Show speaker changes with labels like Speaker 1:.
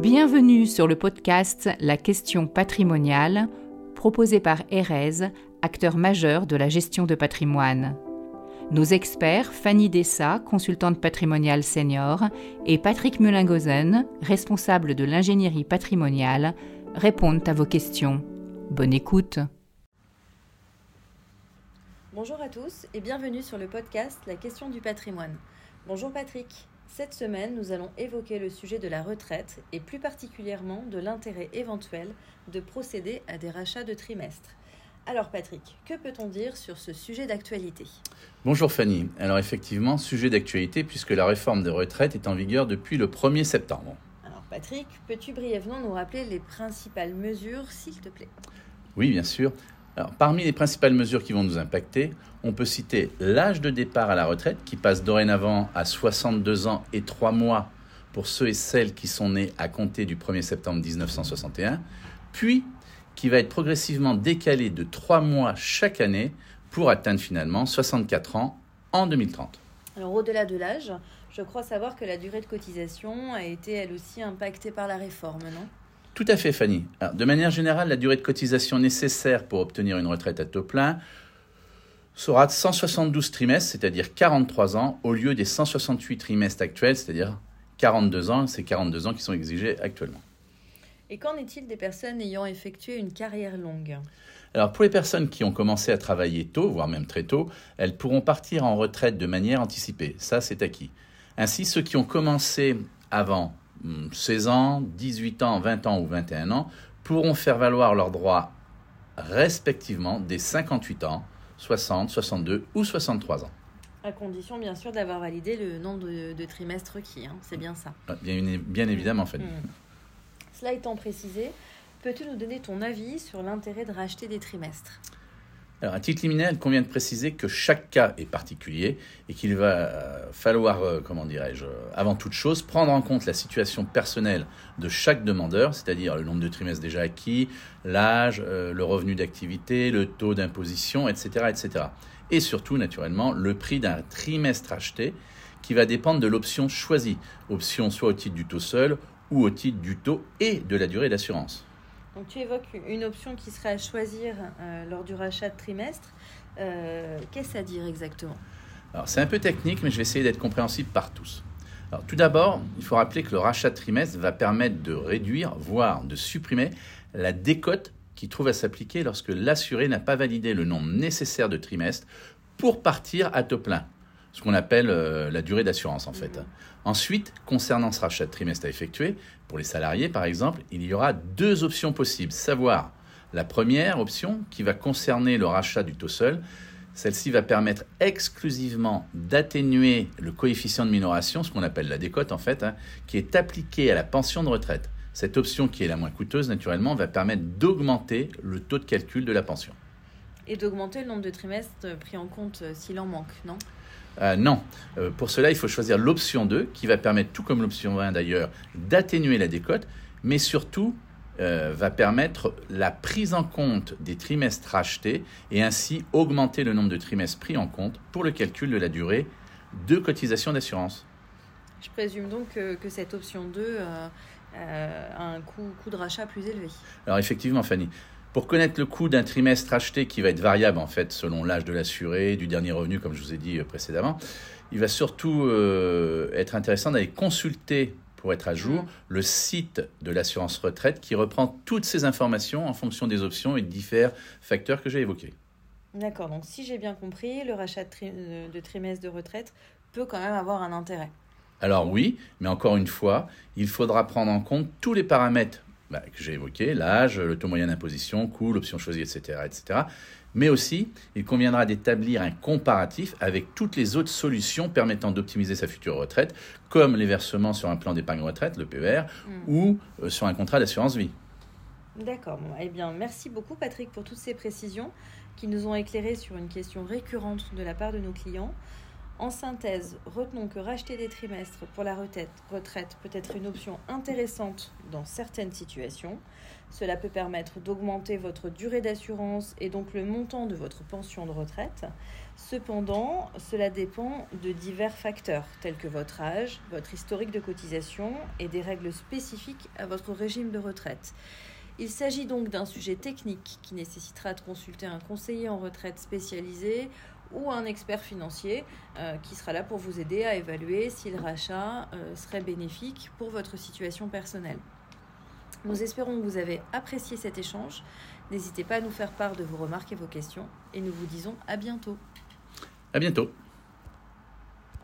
Speaker 1: Bienvenue sur le podcast La question patrimoniale, proposé par Erez, acteur majeur de la gestion de patrimoine. Nos experts, Fanny Dessa, consultante patrimoniale senior, et Patrick Mulingozen, responsable de l'ingénierie patrimoniale, répondent à vos questions. Bonne écoute.
Speaker 2: Bonjour à tous et bienvenue sur le podcast La question du patrimoine. Bonjour Patrick. Cette semaine, nous allons évoquer le sujet de la retraite et plus particulièrement de l'intérêt éventuel de procéder à des rachats de trimestres. Alors Patrick, que peut-on dire sur ce sujet d'actualité?
Speaker 3: Bonjour Fanny. Alors effectivement, sujet d'actualité puisque la réforme des retraites est en vigueur depuis le 1er septembre.
Speaker 2: Alors Patrick, peux-tu brièvement nous rappeler les principales mesures, s'il te plaît?
Speaker 3: Oui, bien sûr. Parmi les principales mesures qui vont nous impacter, on peut citer l'âge de départ à la retraite qui passe dorénavant à 62 ans et 3 mois pour ceux et celles qui sont nés à compter du 1er septembre 1961, puis qui va être progressivement décalé de 3 mois chaque année pour atteindre finalement 64 ans en 2030.
Speaker 2: Alors au-delà de l'âge, je crois savoir que la durée de cotisation a été elle aussi impactée par la réforme, non?
Speaker 3: Tout à fait, Fanny. de manière générale, la durée de cotisation nécessaire pour obtenir une retraite à taux plein sera de 172 trimestres, c'est-à-dire 43 ans, au lieu des 168 trimestres actuels, c'est-à-dire 42 ans. C'est 42 ans qui sont exigés actuellement.
Speaker 2: Et qu'en est-il des personnes ayant effectué une carrière longue?
Speaker 3: Alors pour les personnes qui ont commencé à travailler tôt, voire même très tôt, elles pourront partir en retraite de manière anticipée. Ça, c'est acquis. Ainsi, ceux qui ont commencé avant 16 ans, 18 ans, 20 ans ou 21 ans pourront faire valoir leurs droits respectivement des 58 ans, 60, 62 ou 63 ans.
Speaker 2: À condition, bien sûr, d'avoir validé le nombre de, trimestres requis. Hein. C'est bien ça.
Speaker 3: Ah, bien, bien évidemment, Fanny. Mmh.
Speaker 2: Cela étant précisé, peux-tu nous donner ton avis sur l'intérêt de racheter des trimestres?
Speaker 3: Alors, à titre liminaire, il convient de préciser que chaque cas est particulier et qu'il va euh, falloir, euh, comment dirais-je, euh, avant toute chose, prendre en compte la situation personnelle de chaque demandeur, c'est-à-dire le nombre de trimestres déjà acquis, l'âge, le revenu d'activité, le taux d'imposition, etc., etc. Et surtout, naturellement, le prix d'un trimestre acheté qui va dépendre de l'option choisie, option soit au titre du taux seul ou au titre du taux et de la durée d'assurance.
Speaker 2: Donc tu évoques une option qui serait à choisir euh, lors du rachat de trimestre. Euh, qu'est-ce à dire exactement?
Speaker 3: Alors c'est un peu technique, mais je vais essayer d'être compréhensible par tous. Alors tout d'abord, il faut rappeler que le rachat de trimestre va permettre de réduire, voire de supprimer la décote qui trouve à s'appliquer lorsque l'assuré n'a pas validé le nombre nécessaire de trimestres pour partir à taux plein ce qu'on appelle euh, la durée d'assurance en fait. Ensuite, concernant ce rachat de trimestre à effectuer, pour les salariés par exemple, il y aura deux options possibles. Savoir la première option qui va concerner le rachat du taux seul, celle-ci va permettre exclusivement d'atténuer le coefficient de minoration, ce qu'on appelle la décote en fait, hein, qui est appliqué à la pension de retraite. Cette option qui est la moins coûteuse naturellement va permettre d'augmenter le taux de calcul de la pension.
Speaker 2: Et d'augmenter le nombre de trimestres pris en compte euh, s'il en manque, non?
Speaker 3: Euh, non. Euh, pour cela, il faut choisir l'option 2, qui va permettre, tout comme l'option 1 d'ailleurs, d'atténuer la décote, mais surtout euh, va permettre la prise en compte des trimestres achetés et ainsi augmenter le nombre de trimestres pris en compte pour le calcul de la durée de cotisation d'assurance.
Speaker 2: Je présume donc que, cette option 2 a un coût, coût de rachat plus élevé.
Speaker 3: Alors effectivement, Fanny. Pour connaître le coût d'un trimestre acheté qui va être variable en fait selon l'âge de l'assuré, du dernier revenu comme je vous ai dit euh, précédemment, il va surtout euh, être intéressant d'aller consulter pour être à jour le site de l'assurance retraite qui reprend toutes ces informations en fonction des options et de différents facteurs que j'ai évoqués.
Speaker 2: D'accord, donc si j'ai bien compris, le rachat de, euh, de trimestre de retraite peut quand même avoir un intérêt.
Speaker 3: Alors oui, mais encore une fois, il faudra prendre en compte tous les paramètres bah, que j'ai évoqué, l'âge, le taux moyen d'imposition, coût, l'option choisie, etc., etc. Mais aussi, il conviendra d'établir un comparatif avec toutes les autres solutions permettant d'optimiser sa future retraite, comme les versements sur un plan d'épargne retraite, le PER, hmm. ou euh, sur un contrat d'assurance vie.
Speaker 2: D'accord. eh bien, merci beaucoup, Patrick, pour toutes ces précisions qui nous ont éclairé sur une question récurrente de la part de nos clients. En synthèse, retenons que racheter des trimestres pour la retraite, peut être une option intéressante dans certaines situations. Cela peut permettre d'augmenter votre durée d'assurance et donc le montant de votre pension de retraite. Cependant, cela dépend de divers facteurs tels que votre âge, votre historique de cotisation et des règles spécifiques à votre régime de retraite. Il s'agit donc d'un sujet technique qui nécessitera de consulter un conseiller en retraite spécialisé ou un expert financier euh, qui sera là pour vous aider à évaluer si le rachat euh, serait bénéfique pour votre situation personnelle. Nous espérons que vous avez apprécié cet échange. N'hésitez pas à nous faire part de vos remarques et vos questions et nous vous disons à bientôt.
Speaker 3: À bientôt.